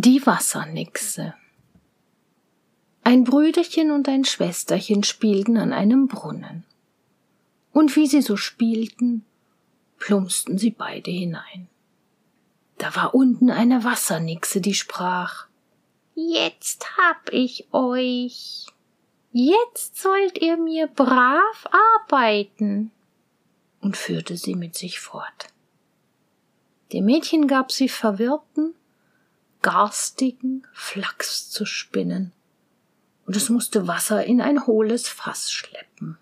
Die Wassernixe Ein Brüderchen und ein Schwesterchen spielten an einem Brunnen. Und wie sie so spielten, plumpsten sie beide hinein. Da war unten eine Wassernixe, die sprach Jetzt hab ich euch. Jetzt sollt ihr mir brav arbeiten. und führte sie mit sich fort. Dem Mädchen gab sie verwirrten, garstigen Flachs zu spinnen, und es musste Wasser in ein hohles Fass schleppen.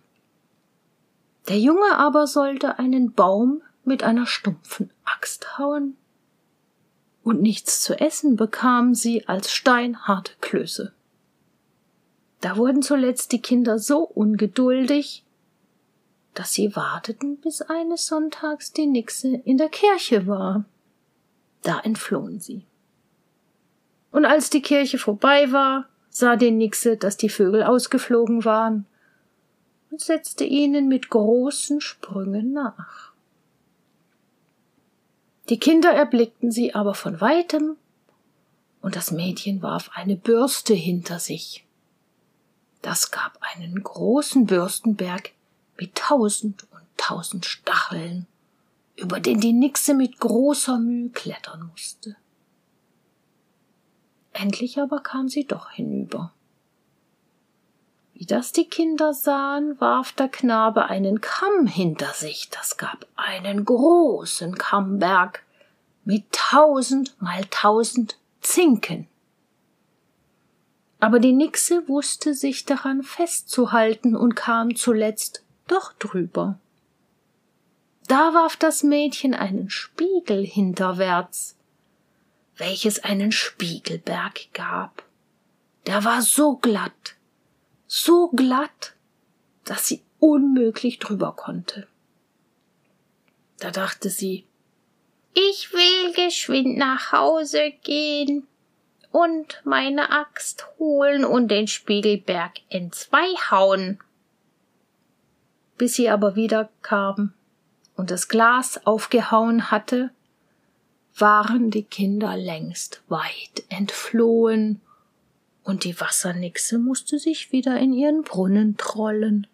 Der Junge aber sollte einen Baum mit einer stumpfen Axt hauen, und nichts zu essen bekamen sie als steinharte Klöße. Da wurden zuletzt die Kinder so ungeduldig, dass sie warteten, bis eines Sonntags die Nixe in der Kirche war. Da entflohen sie. Und als die Kirche vorbei war, sah die Nixe, dass die Vögel ausgeflogen waren und setzte ihnen mit großen Sprüngen nach. Die Kinder erblickten sie aber von weitem, und das Mädchen warf eine Bürste hinter sich. Das gab einen großen Bürstenberg mit tausend und tausend Stacheln, über den die Nixe mit großer Mühe klettern musste. Endlich aber kam sie doch hinüber. Wie das die Kinder sahen, warf der Knabe einen Kamm hinter sich, das gab einen großen Kammberg mit tausend mal tausend Zinken. Aber die Nixe wusste sich daran festzuhalten und kam zuletzt doch drüber. Da warf das Mädchen einen Spiegel hinterwärts, welches einen Spiegelberg gab. Der war so glatt, so glatt, dass sie unmöglich drüber konnte. Da dachte sie, ich will geschwind nach Hause gehen und meine Axt holen und den Spiegelberg entzwei hauen. Bis sie aber wieder kam und das Glas aufgehauen hatte, waren die Kinder längst weit entflohen, und die Wassernixe musste sich wieder in ihren Brunnen trollen.